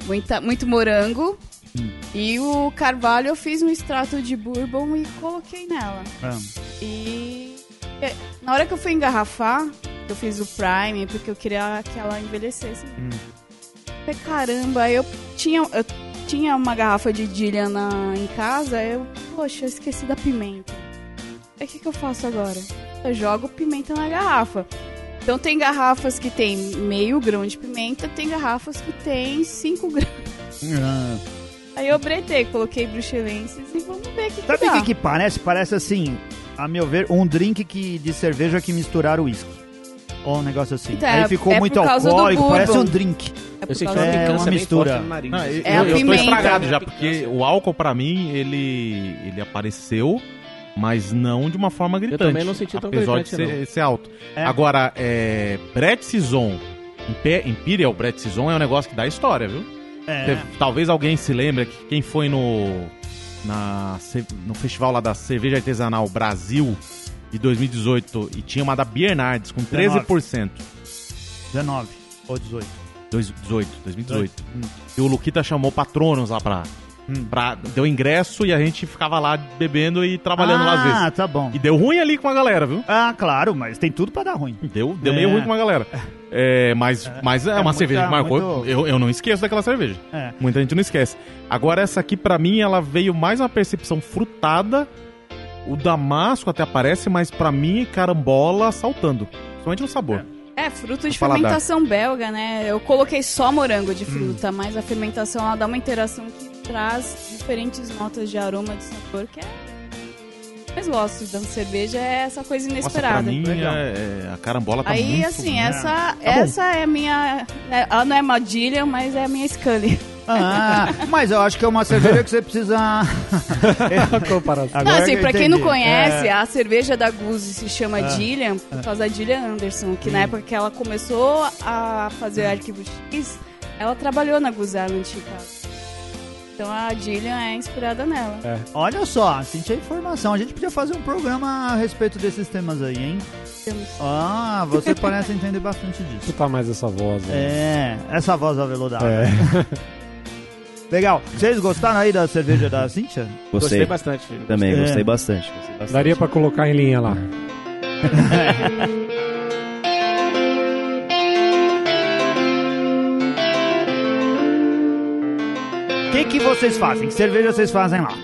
muita, muito morango. Hum. E o carvalho eu fiz um extrato de bourbon e coloquei nela. Ah. E é, na hora que eu fui engarrafar, eu fiz o prime porque eu queria que ela envelhecesse. Hum. Falei, caramba, eu tinha, eu tinha uma garrafa de Dillian na, em casa, eu, poxa, eu esqueci da pimenta. Aí o que, que eu faço agora? Eu jogo pimenta na garrafa. Então tem garrafas que tem meio grão de pimenta, tem garrafas que tem 5 gramas. Ah. Aí eu bretei, coloquei bruxelenses e vamos ver o que, que Sabe o que, que parece? Parece assim, a meu ver, um drink que, de cerveja que misturaram uísque. Ou um negócio assim. Então, Aí é- ficou é muito alcoólico, parece um drink. É por Eu senti causa uma É, uma mistura. Não, eu, É a eu, eu tô estragado já, porque o álcool pra mim, ele, ele apareceu, mas não de uma forma gritante. também não senti tão apesar gritante, de ser, ser alto. É. Agora, é, Brett Sison, Impe- Imperial Brett Sison é um negócio que dá história, viu? É. Talvez alguém se lembre que quem foi no, na, no festival lá da Cerveja Artesanal Brasil de 2018 e tinha uma da Bernardes com 13%. 19 ou 18. 2018, 2018. Hum. E o Luquita chamou patronos lá pra, Hum. pra. Deu ingresso e a gente ficava lá bebendo e trabalhando lá às vezes. Ah, tá bom. E deu ruim ali com a galera, viu? Ah, claro, mas tem tudo pra dar ruim. Deu, deu É. meio ruim com a galera. É, mas, mas é, É uma muita- cerveja que marcou. muito- Eu, eu não esqueço daquela cerveja. É. Muita gente não esquece. Agora, essa aqui, pra mim, ela veio mais uma percepção frutada. O damasco até aparece, mas pra mim, carambola saltando. Principalmente no sabor. É, fruto de fermentação belga, né? Eu coloquei só morango de fruta, Hum. mas a fermentação ela dá uma interação que traz diferentes notas de aroma, de sabor, que é. Mais gosto da cerveja é essa coisa Nossa, inesperada. pra mim, é- é- a carambola tá Aí, muito... assim, né? essa, Tá bom. essa é a minha. é- Ela não é Madilha, mas é a minha Scully. Ah, mas eu acho que é uma cerveja que você precisa. A comparação. Agora não, assim, que pra quem não conhece, É. a cerveja da Guzi se chama Ah. Gillian por causa da Gillian Anderson, que na época que ela começou a fazer Arquivo X, ela trabalhou na Guzi Island Chicago. Então a Gillian é inspirada nela. Olha só, senti a informação. A gente podia fazer um programa a respeito desses temas aí, hein? Temos- Ah, você parece entender bastante disso. Escutar mais essa voz. né? É, essa voz aveludada. É. Legal. Vocês gostaram aí da cerveja da Cíntia? Gostei Gostei. bastante, filho. Também, É. gostei bastante. Gostei bastante. Daria pra colocar em linha lá. que, que vocês fazem? Que cerveja vocês fazem lá?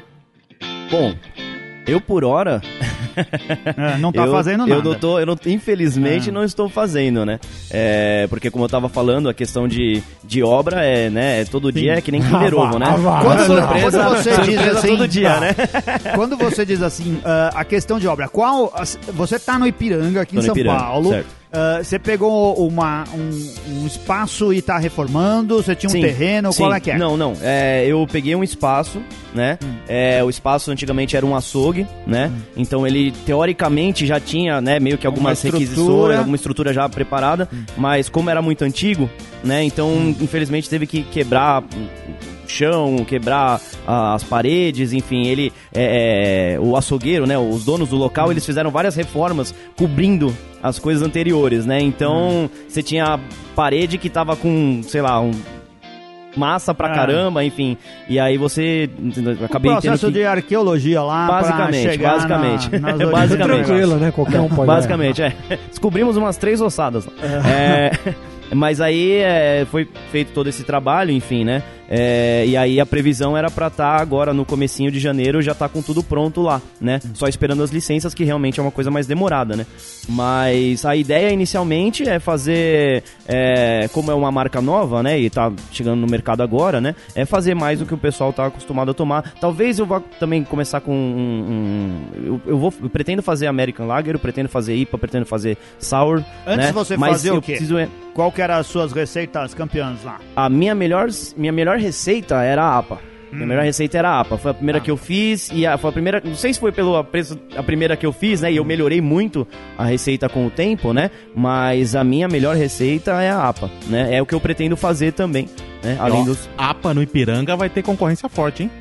Bom, eu por hora É, não tá eu, fazendo nada. Eu não tô, eu não, infelizmente É. não estou fazendo, né? É, porque como eu tava falando, a questão de, de obra é, né? é Todo dia é que nem Kinder Ah, Ovo, né? ah. Quando, Surpresa- quando você diz assim, todo dia, né? Quando você diz assim, ah, a questão de obra, qual. Você tá no Ipiranga, aqui Tô em São Ipiranga, Paulo. certo. Ah, você pegou uma, um, um espaço e tá reformando? Você tinha um Sim, terreno? sim. Qual é que é? Não, não. É, eu peguei um espaço, né? É, o espaço antigamente era um açougue, né? Então ele teoricamente já tinha, né, meio que algumas requisições, alguma estrutura já preparada, mas como era muito antigo, né? Então infelizmente teve que quebrar o chão, quebrar ah, as paredes, enfim, ele é, é, o açougueiro, né, os donos do local, eles fizeram várias reformas cobrindo as coisas anteriores, né? Então, você tinha parede que tava com, sei lá, um massa pra Ah. caramba, enfim. E aí você? O acabei tendo processo que de arqueologia lá Basicamente, basicamente. Na, nas Basicamente. Tranquilo, né? Qualquer um pode. Basicamente, é. Descobrimos umas três ossadas. lá. É, mas aí é, foi feito todo esse trabalho, enfim, né? É, e aí a previsão era pra estar agora no comecinho de janeiro já tá com tudo pronto lá, né? Só esperando as licenças, que realmente é uma coisa mais demorada, né? Mas a ideia inicialmente é fazer, é, como é uma marca nova, né? E tá chegando no mercado agora, né? É fazer mais do que o pessoal tá acostumado a tomar. Talvez eu vá também começar com um. um- eu, eu vou, eu pretendo fazer American Lager, eu pretendo fazer IPA, pretendo fazer Sour. Antes né? você Mas fazer o quê? preciso é- Qual que eram as suas receitas campeãs lá? a minha melhor, minha melhor receita era a APA. Minha Hum. melhor receita era a APA. Foi a Ah. primeira que eu fiz e a, foi a primeira. Não sei se foi pelo preço a primeira que eu fiz, né? E eu melhorei muito a receita com o tempo, né? Mas a minha melhor receita é a APA, né? É o que eu pretendo fazer também, né? Além Ó, dos. APA no Ipiranga vai ter concorrência forte, hein?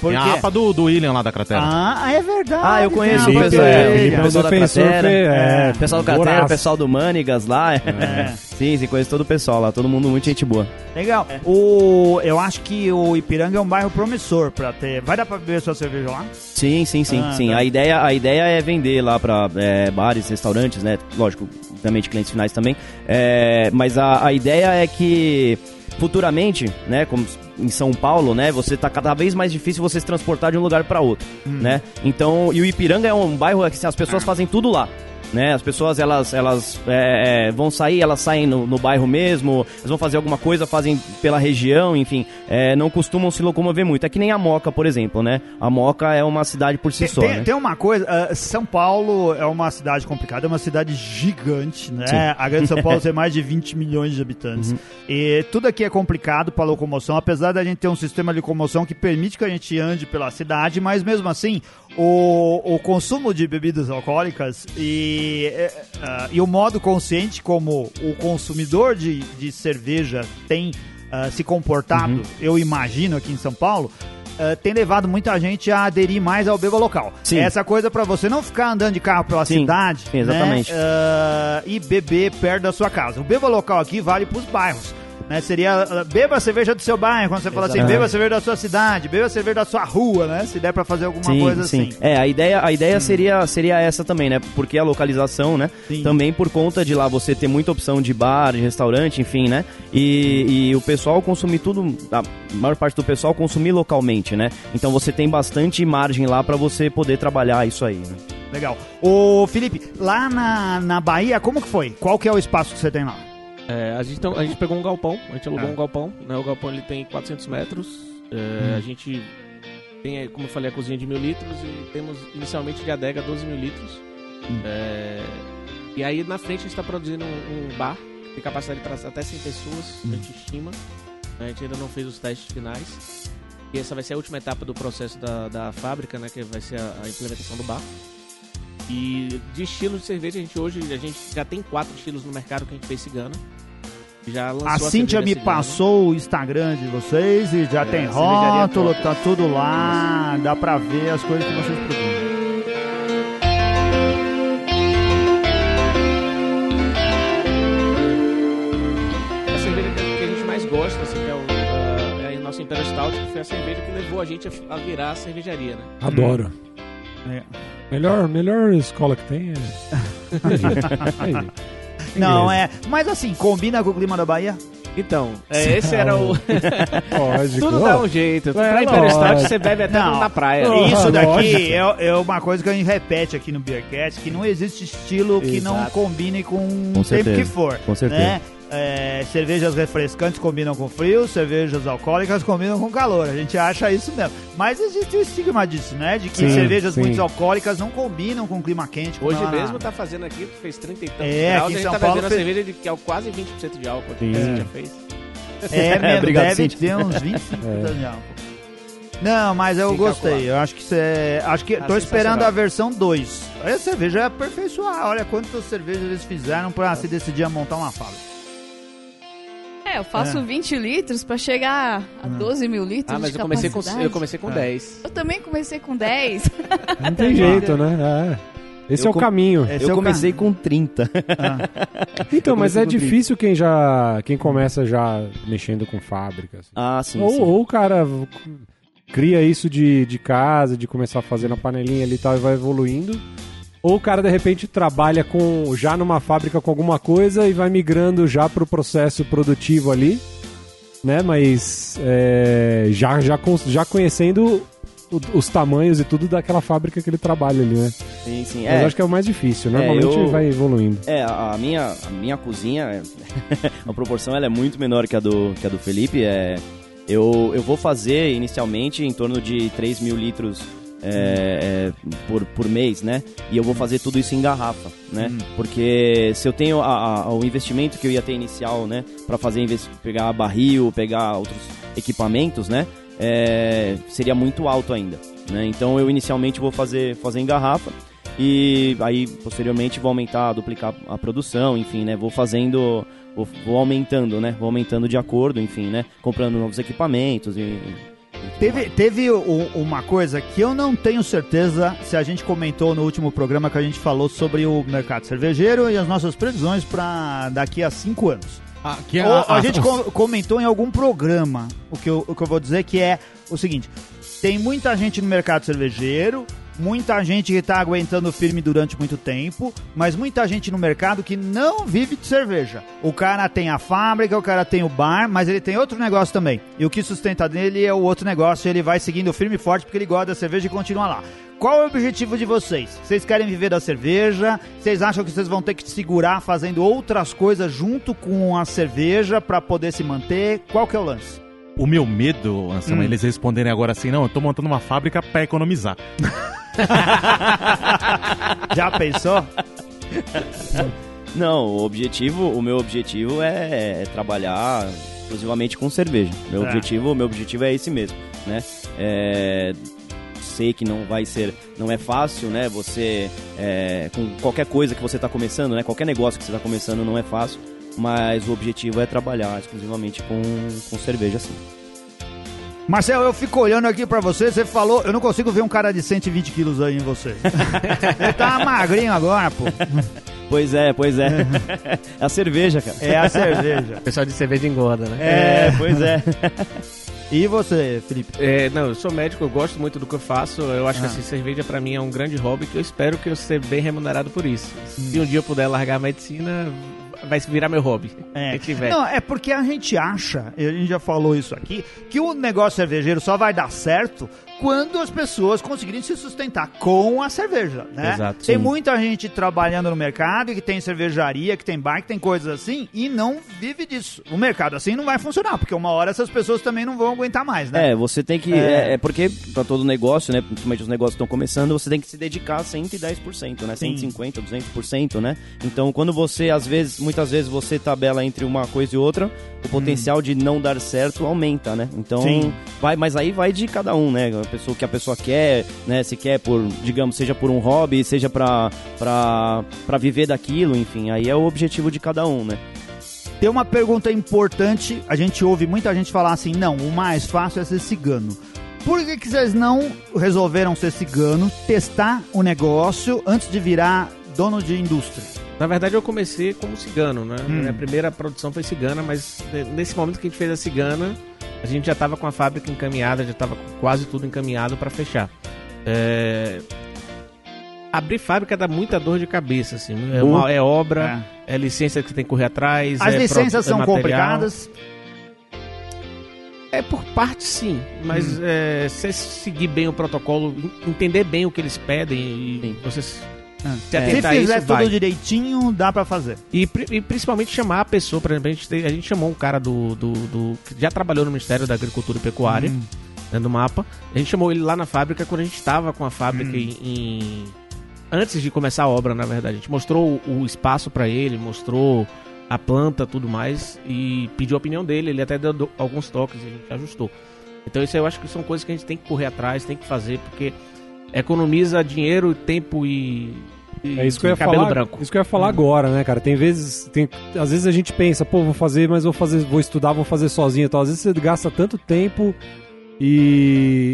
Por Tem quê? a APA do, do William lá da cratera. Ah, é verdade. Ah, eu conheço a o Felipe, pessoal, é, é, pessoal da Cratera, é, o pessoal do Cratera, o pessoal do Manigas lá. É. sim, sim, conheço todo o pessoal lá, todo mundo muito gente boa. Legal. O, eu acho que o Ipiranga é um bairro promissor pra ter. Vai dar pra beber sua cerveja lá? Sim, sim, sim, Ah, sim. tá. A ideia, a ideia é vender lá pra é, bares, restaurantes, né? Lógico, obviamente clientes finais também. É, mas a, a ideia é que futuramente, né, como em São Paulo, né, você tá cada vez mais difícil você se transportar de um lugar pra outro, Hum. né? Então, e o Ipiranga é um bairro que assim, as pessoas fazem tudo lá. Né, as pessoas elas, elas é, é, vão sair, elas saem no, no bairro mesmo, elas vão fazer alguma coisa, fazem pela região, enfim, é, não costumam se locomover muito. É que nem a Moca, por exemplo, né? A Moca é uma cidade por si Tem, só. tem- né? tem uma coisa, ah, São Paulo é uma cidade complicada, é uma cidade gigante, né? Sim. A Grande São Paulo tem mais de 20 milhões de habitantes. E tudo aqui é complicado para locomoção, apesar da gente ter um sistema de locomoção que permite que a gente ande pela cidade, mas mesmo assim, o, o consumo de bebidas alcoólicas e, eh, ah, e o modo consciente como o consumidor de, de cerveja tem ah, se comportado, Uhum. eu imagino aqui em São Paulo, ah, tem levado muita gente a aderir mais ao beba local. Sim. Essa coisa pra você não ficar andando de carro pela Sim, cidade sim, exatamente. né, ah, e beber perto da sua casa. O beba local aqui vale pros bairros. Né, seria ah, beba a cerveja do seu bairro, quando você fala assim, beba a cerveja da sua cidade, beba a cerveja da sua rua, né? Se der pra fazer alguma sim, coisa sim. assim. É, a ideia, a ideia seria, seria essa também, né? Porque a localização, né? Sim. Também por conta de lá você ter muita opção de bar, de restaurante, enfim, né? E, e o pessoal consumir tudo, a maior parte do pessoal consumir localmente, né? Então você tem bastante margem lá pra você poder trabalhar isso aí, né? Legal. Ô, Felipe, lá na, na Bahia, como que foi? Qual que é o espaço que você tem lá? É, a, gente, a gente pegou um galpão, a gente alugou Ah. um galpão, né? O galpão ele tem 400 metros. é, A gente tem, como eu falei, a cozinha de mil litros e temos inicialmente de adega 12 mil litros. É, e aí na frente a gente está produzindo um, um bar, que tem capacidade para até 100 pessoas, a gente estima. A gente ainda não fez os testes finais. E essa vai ser a última etapa do processo da, da fábrica, né? Que vai ser a, a implementação do bar. E de estilo de cerveja, a gente hoje a gente já tem quatro estilos no mercado que a gente fez cigana. Já lançou A Cíntia me cigana. passou o Instagram de vocês e já É, tem cervejaria rótulo, tá tudo lá, dá pra ver as coisas que vocês produzem. A cerveja que a gente mais gosta, assim, que é, o, é a nossa Imperial Stout, que foi a cerveja que levou a gente a, a virar a cervejaria, né? Adoro. É. Melhor, melhor escola que tem é. Aí, aí. Não, é. Mas assim, combina com o clima da Bahia? Então, é, esse era o. Lógico. Tudo dá um jeito. É, pra lógico. você bebe até Não. na praia. Isso daqui é, é uma coisa que a gente repete aqui no Beercast, que não existe estilo que não combine com, Com o tempo que for. Com certeza. né? É, cervejas refrescantes combinam com frio, cervejas alcoólicas combinam com calor. A gente acha isso mesmo. Mas existe o estigma disso, né? De que Sim, cervejas sim. muito alcoólicas não combinam com clima quente. Hoje mesmo tá fazendo aqui, fez 30 e tantos É, graus, aqui em a gente São tá Paulo fez- cerveja de que é quase 20% de álcool. Sim. que você já fez. É, mesmo, Obrigado, deve Cintia. ter uns 25 É. de álcool. Não, mas eu Sem gostei. calcular. Eu acho que você. Acho que. Ah, tô esperando a versão 2. A cerveja é aperfeiçoar. Olha quantas cervejas eles fizeram pra se decidir a montar uma fábrica. É, eu faço É. 20 litros pra chegar a 12 mil litros Ah, mas de eu comecei com, eu comecei com É. 10. Eu também comecei com 10. Não tem jeito, né? É. Esse Eu é o com- caminho. Esse eu é comecei com 30. Então, eu mas é difícil quem já. quem começa já mexendo com fábrica. assim. Ah, sim, ou, sim. ou o cara cria isso de, de casa, de começar a fazer na panelinha ali e tal, e vai evoluindo. Ou o cara, de repente, trabalha com já numa fábrica com alguma coisa e vai migrando já pro processo produtivo ali, né? Mas é, já, já, já conhecendo o- os tamanhos e tudo daquela fábrica que ele trabalha ali, né? Sim, sim. Mas É, eu acho que é o mais difícil. Normalmente eu- vai evoluindo. É, a a minha, a minha cozinha, a proporção ela é muito menor que a do, que a do Felipe. É, eu, eu vou fazer inicialmente em torno de 3 mil litros é, é, por, por mês, né? E eu vou fazer tudo isso em garrafa, né? Porque se eu tenho a- a- o investimento que eu ia ter inicial, né? Pra fazer, pegar barril, pegar outros equipamentos, né? É, seria muito alto ainda, né? Então eu inicialmente vou fazer, fazer em garrafa e aí posteriormente vou aumentar, duplicar a produção, enfim, né? Vou fazendo, vou, vou aumentando, né? Vou aumentando de acordo, enfim, né? Comprando novos equipamentos e... e Teve, teve o- uma coisa que eu não tenho certeza se a gente comentou no último programa que a gente falou sobre o mercado cervejeiro e as nossas previsões para daqui a cinco anos. Ah, que Ou a, gente co- comentou em algum programa o que, eu, o que eu vou dizer que é o seguinte: tem muita gente no mercado cervejeiro, muita gente que tá aguentando firme durante muito tempo, mas muita gente no mercado que não vive de cerveja. O cara tem a fábrica, o cara tem o bar, mas ele tem outro negócio também. E o que sustenta dele é o outro negócio, ele vai seguindo firme e forte porque ele gosta da cerveja e continua lá. Qual é o objetivo de vocês? Vocês querem viver da cerveja? Vocês acham que vocês vão ter que segurar fazendo outras coisas junto com a cerveja pra poder se manter? Qual que é o lance? O meu medo, Anselmo, Hum. eles responderem agora assim, não, eu tô montando uma fábrica pra economizar. Já pensou? Não, o objetivo, o meu objetivo é, é trabalhar exclusivamente com cerveja. Meu É. objetivo, meu objetivo é esse mesmo, né? É, sei que não vai ser, não é fácil, né? Você é, com qualquer coisa que você está começando, né? Qualquer negócio que você está começando não é fácil, mas o objetivo é trabalhar exclusivamente com, com cerveja, sim. Marcel, eu fico olhando aqui pra você, você falou, eu não consigo ver um cara de 120 quilos aí em você. Ele tá magrinho agora, pô. Pois é, pois é. é a cerveja, cara. É a cerveja. O pessoal de cerveja engorda, né? É, pois é. E você, Felipe? É, não, eu sou médico, eu gosto muito do que eu faço. Eu acho Ah. que assim, cerveja pra mim é um grande hobby que eu espero que eu seja bem remunerado por isso. Se um dia eu puder largar a medicina, vai virar meu hobby. É. Não, é porque a gente acha, a gente já falou isso aqui, que o negócio cervejeiro só vai dar certo quando as pessoas conseguirem se sustentar com a cerveja, né? Exato, Tem sim. muita gente trabalhando no mercado que tem cervejaria, que tem bar, que tem coisas assim e não vive disso. O mercado assim não vai funcionar, porque uma hora essas pessoas também não vão aguentar mais, né? É, você tem que. É. É, é porque para todo negócio, né? Principalmente os negócios estão começando, você tem que se dedicar 110%, né? Sim. 150%, 200%, né? Então, quando você, às vezes, muitas vezes você tabela entre uma coisa e outra, o potencial de não dar certo aumenta, né? Então, Sim. vai, mas aí vai de cada um, né? Pessoa que a pessoa quer, né? Se quer por, digamos, seja por um hobby, seja pra, pra, pra viver daquilo, enfim, aí é o objetivo de cada um, né? Tem uma pergunta importante, a gente ouve muita gente falar assim, não, o mais fácil é ser cigano. Por que, que vocês não resolveram ser cigano, testar o negócio antes de virar dono de indústria? Na verdade, eu comecei como cigano, né? Hum. Minha primeira produção foi cigana, mas eh, nesse momento que a gente fez a cigana, a gente já estava com a fábrica encaminhada, já estava quase tudo encaminhado para fechar. É, Abrir fábrica dá muita dor de cabeça, assim. É, Uh. uma- é obra, é licença que você tem que correr atrás. As é licenças é são material. complicadas. É por parte sim, mas é, se seguir bem o protocolo, en- entender bem o que eles pedem e Sim. você se É. se a Se isso, fizer vai. tudo direitinho, dá pra fazer. E, e principalmente chamar a pessoa, por exemplo, a gente, a gente chamou um cara do, do, do- que já trabalhou no Ministério da Agricultura e Pecuária, Hum. né, do mapa. A gente chamou ele lá na fábrica quando a gente estava com a fábrica Hum. em, Antes de começar a obra, na verdade. A gente mostrou o, espaço para ele, mostrou a planta tudo mais e pediu a opinião dele. Ele até deu alguns toques e a gente ajustou. Então isso eu acho que são coisas que a gente tem que correr atrás, tem que fazer, porque economiza dinheiro, tempo e. e É isso que eu ia cabelo falar. branco. Isso que eu ia falar agora, né, cara? Tem vezes, tem, às vezes a gente pensa, pô, vou fazer, mas vou fazer, vou estudar, vou fazer sozinho. Então, às vezes você gasta tanto tempo e,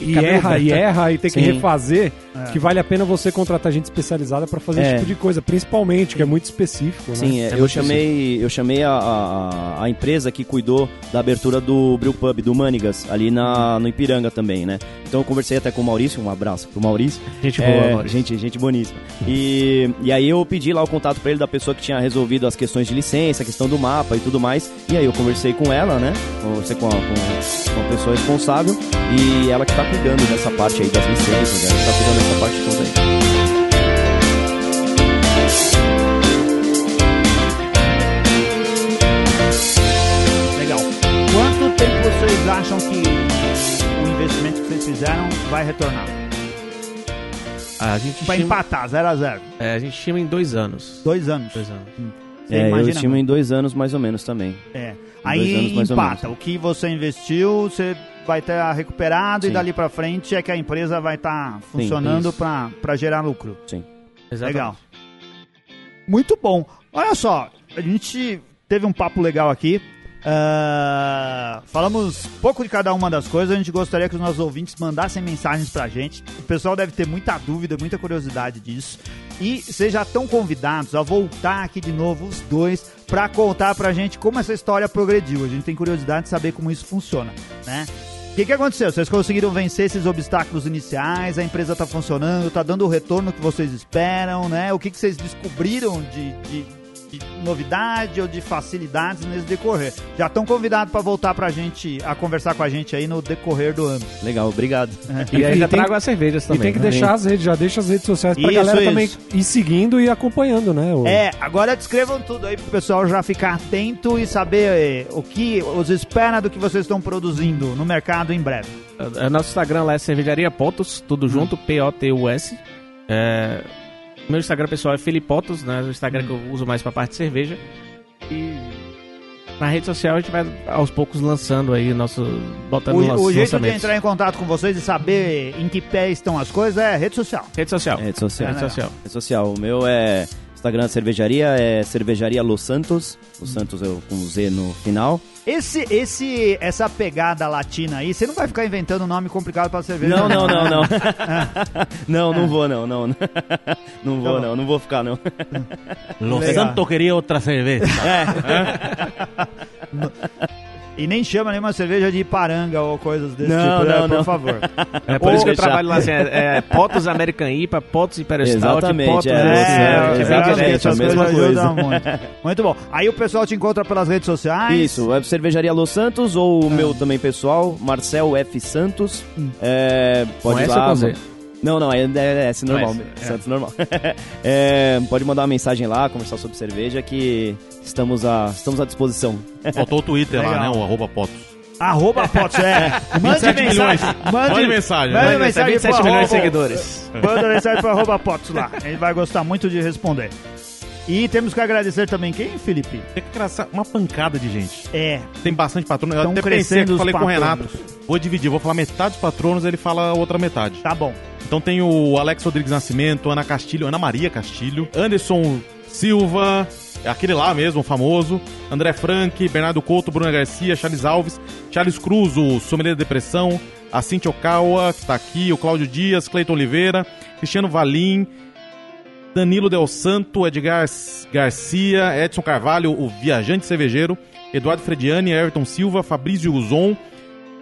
e, erra, e branco. erra e tem que Sim. refazer, É. que vale a pena você contratar gente especializada pra fazer É. esse tipo de coisa, principalmente, que é muito específico, né? Sim, é, eu, chamei, eu chamei a, a, a empresa que cuidou da abertura do Brew Pub, do Manigas, ali na, no Ipiranga também, né? Então eu conversei até com o Maurício, um abraço pro Maurício. Gente boa, É, Maurício. gente, gente boníssima. E, e aí eu pedi lá o contato pra ele da pessoa que tinha resolvido as questões de licença, a questão do mapa e tudo mais. E aí eu conversei com ela, né? Conversei com a, com, com a pessoa responsável e ela que tá cuidando dessa parte aí das licenças, né? ela que tá cuidando dessa parte toda aí. Legal. Quanto tempo vocês acham que o investimento que vocês fizeram vai retornar? A gente, Pra estima, empatar, 0 a 0 é, a gente estima em dois anos. Dois anos. Dois anos. Você É, eu estimo em dois anos mais ou menos também. É. dois Aí anos, mais ou empata. menos. O que você investiu, você vai ter recuperado e Sim. dali pra frente é que a empresa vai estar funcionando pra gerar lucro. Exatamente. Legal. Muito bom. Olha só, a gente teve um papo legal aqui. Ah, falamos pouco de cada uma das coisas. A gente gostaria que os nossos ouvintes mandassem mensagens pra gente. O pessoal deve ter muita dúvida, muita curiosidade disso. E vocês já estão convidados a voltar aqui de novo, os dois, pra contar pra gente como essa história progrediu. A gente tem curiosidade de saber como isso funciona, né? O que, que aconteceu? Vocês conseguiram vencer esses obstáculos iniciais? A empresa está funcionando? Está dando o retorno que vocês esperam? Né? O que, que vocês descobriram de, de- de novidade ou de facilidades nesse decorrer? Já estão convidados para voltar para a gente a conversar com a gente aí no decorrer do ano. Legal, obrigado. E aí E já tem- trago as cervejas E também. tem que né? deixar as redes, já deixa as redes sociais pra Isso, galera isso. também ir seguindo e acompanhando, né? o- É, agora descrevam tudo aí pro pessoal já ficar atento e saber eh, o que os espera do que vocês estão produzindo no mercado em breve. É, Nosso Instagram lá é Cervejaria Potos, tudo junto, P-O-T-U-S. É, meu Instagram pessoal é Felipotos, né? O Instagram que eu uso mais pra parte de cerveja. E na rede social a gente vai aos poucos lançando aí nosso. botando O, o jeito de entrar em contato com vocês e saber em que pé estão as coisas é rede social. Rede social. É, Rede social. Rede social. Rede social. O meu é Instagram cervejaria, é cervejaria Los Santos. Los Santos eu com Z no final. Esse, esse, essa pegada latina aí, você não vai ficar inventando nome complicado pra cerveja. Não, não, não, não. não, É. não vou não, não. Não vou Tá não, não vou ficar não. Los. Santos queria outra cerveja. E nem chama nenhuma cerveja de paranga ou coisas desse Não, tipo, né? não, por não. favor. É por Ou isso que eu trabalho lá assim, é, é Potos American IPA, Potos Imperial Stout, Exatamente, Potos... é, é, é, é, essas coisas coisa. ajudam muito. Muito bom. Aí o pessoal te encontra pelas redes sociais. Isso, é cervejaria Los Santos ou o meu também pessoal, Marcel F Santos. É, pode Com ir lá. ou com Z? Não, não, é, é S normal, S, é. Santos normal. É, pode mandar uma mensagem lá, conversar sobre cerveja que estamos à, estamos à disposição. Faltou o Twitter lá, né? O arroba Potos. Arroba Potos, é. Mande 27 mensagem. milhões. Mande, Mande mensagem, Mande né? mensagem 27 pro milhões de seguidores. Manda mensagem pro arroba Potos lá. Ele vai gostar muito de responder. E temos que agradecer também quem, Felipe? Tem que traçar uma pancada de gente. É, Tem bastante patrono. Eu Tão até pensei que falei com o Renato. Vou dividir, vou falar metade dos patronos, ele fala a outra metade. tá bom. Então tem o Alex Rodrigues Nascimento, Ana Castilho, Ana Maria Castilho, Anderson Silva, aquele lá mesmo, o famoso, André Frank, Bernardo Couto, Bruna Garcia, Charles Alves, Charles Cruz, o Sommelier da Depressão, a Cintia Okawa, que tá aqui, o Cláudio Dias, Cleiton Oliveira, Cristiano Valim, Danilo Del Santo, Edgar Garcia, Edson Carvalho, o Viajante Cervejeiro, Eduardo Frediani, Everton Silva, Fabrício Uzon,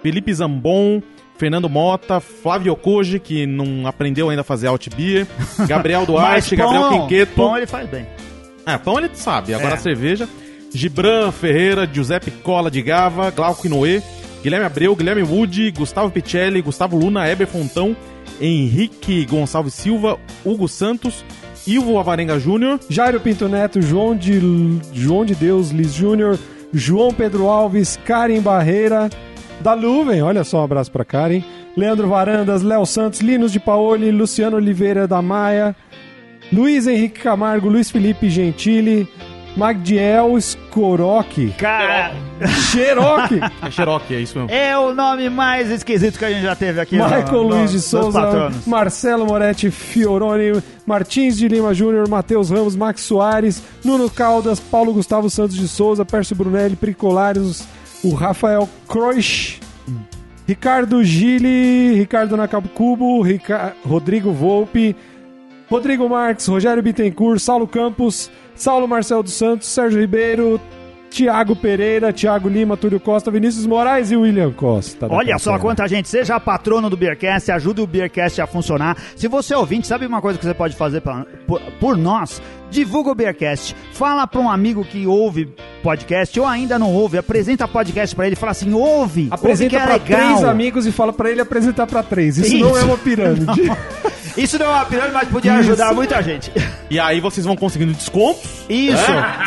Felipe Zambon, Fernando Mota, Flávio Koji, que não aprendeu ainda a fazer alt beer, Gabriel Duarte, Gabriel pão, Quinqueto, Pão ele faz bem. É, pão ele sabe. Agora É. a cerveja. Gibran Ferreira, Giuseppe Cola de Gava, Glauco Noé, Guilherme Abreu, Guilherme Wood, Gustavo Picelli, Gustavo Luna, Heber Fontão, Henrique Gonçalves Silva, Hugo Santos, Ivo Avarenga Júnior, Jairo Pinto Neto, João de, João de Deus, Liz Júnior, João Pedro Alves, Karen Barreira, da Luven, olha só um abraço pra Karen, Leandro Varandas, Léo Santos, Linus de Paoli, Luciano Oliveira da Maia, Luiz Henrique Camargo, Luiz Felipe Gentili, Magdiel Skoroki, Cara, Cherokee, é Cherokee, é isso mesmo. é o nome mais esquisito que a gente já teve aqui. no- Michael no- Luiz de Souza. Marcelo Moretti Fioroni, Martins de Lima Júnior, Matheus Ramos, Max Soares, Nuno Caldas, Paulo Gustavo Santos de Souza, Pércio Brunelli, Pricolares, o Rafael Croix, Ricardo Gili, Ricardo Nakabucubo, Rica... Rodrigo Volpe, Rodrigo Marques, Rogério Bittencourt, Saulo Campos, Saulo Marcelo dos Santos, Sérgio Ribeiro, Tiago Pereira, Tiago Lima, Túlio Costa, Vinícius Moraes e William Costa. Olha só quanta gente. Seja patrono do Beercast, ajude o Beercast a funcionar. Se você é ouvinte, sabe uma coisa que você pode fazer pra- por, por nós? Divulga o Beercast. Fala pra um amigo que ouve podcast ou ainda não ouve. Apresenta podcast pra ele. Fala assim, ouve. Apresenta ouve que é legal. três amigos e fala pra ele apresentar pra três. Isso, Isso. não é uma pirâmide. Isso não é uma pirâmide, mas podia ajudar muita gente. E aí vocês vão conseguindo descontos Isso.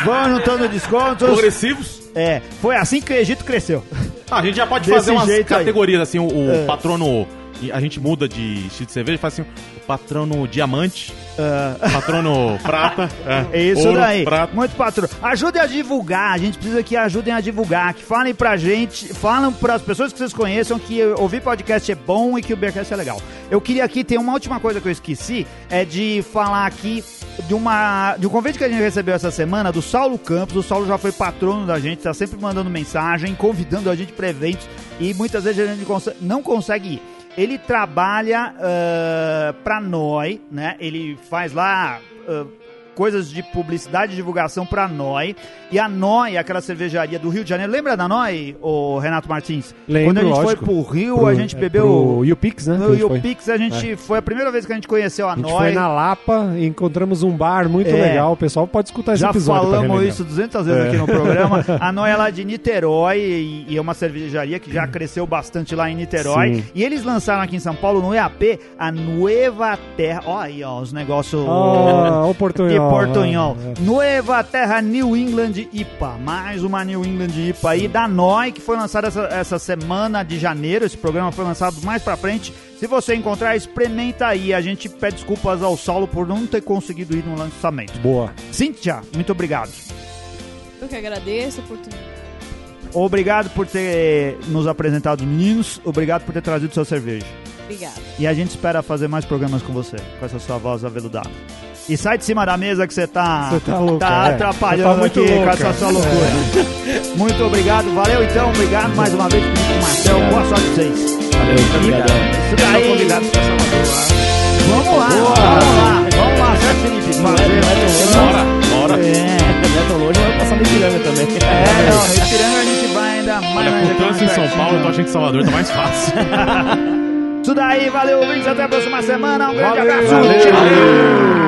Vão juntando descontos. progressivos. É, foi assim que o Egito cresceu. Ah, a gente já pode Desse fazer umas jeito aí. categorias, assim, o, o É. patrono... e A gente muda de estilo de cerveja e faz assim, patrono diamante, É. patrono prata, É isso ouro, daí. prata. Muito patrão. Ajude a divulgar. A gente precisa que ajudem a divulgar. Que falem pra gente, falam pras pessoas que vocês conheçam que ouvir podcast é bom e que o Beercast é legal. Eu queria aqui ter uma última coisa que eu esqueci, é de falar aqui de uma de um convite que a gente recebeu essa semana do Saulo Campos. O Saulo já foi patrono da gente, tá sempre mandando mensagem, convidando a gente para eventos e muitas vezes a gente não consegue ir. Ele trabalha uh, pra Noi, né? Ele faz lá ah, coisas de publicidade e divulgação pra Noi. E a Noi, aquela cervejaria do Rio de Janeiro, lembra da Noi, o Renato Martins? Lembro, Quando a gente lógico. foi pro Rio, Pro- a gente é, bebeu né? que a no gente foi. YouPix, a gente foi a primeira vez que a gente conheceu a, A gente Noi. foi na Lapa e encontramos um bar muito É. legal. O pessoal pode escutar esse Já episódio. pra falamos isso 200 vezes aqui no programa. A Noi é lá de Niterói e, e é uma cervejaria que já cresceu bastante lá em Niterói. Sim. E eles lançaram aqui em São Paulo, no EAP, a Nueva Terra. Olha aí, ó, os negócios. Ah, o de portunhol. Nueva Terra New England IPA. Mais uma New England IPA aí da Noi, que foi lançada essa, essa semana de janeiro. Esse programa foi lançado mais pra frente. Se você encontrar, experimenta aí. A gente pede desculpas ao Saulo por não ter conseguido ir no lançamento. Boa. Cíntia, muito obrigado. Eu que agradeço a oportunidade. Obrigado por ter nos apresentado os meninos. Obrigado por ter trazido sua cerveja. Obrigada. E a gente espera fazer mais programas com você, com essa sua voz aveludada. E sai de cima da mesa que você tá, Você tá louca, tá é. atrapalhando Você tá muito aqui com louca. essa sua loucura. Muito obrigado, valeu então, obrigado mais uma vez, Marcel, boa sorte pra vocês. Valeu, obrigado. Isso daí, pra lá. vamos lá, vamos lá, vamos lá, certo Felipe? É, é. Bora, bora. É, Não é longe, mas vai passar no Ipiranga também. é, não, respirando a gente vai ainda mais. Olha, com trânsito em São. Paulo, eu tô achando que Salvador tá mais fácil. Isso daí, valeu, ouvintes, até a próxima semana, um grande Valeu. abraço. Valeu. Tchau.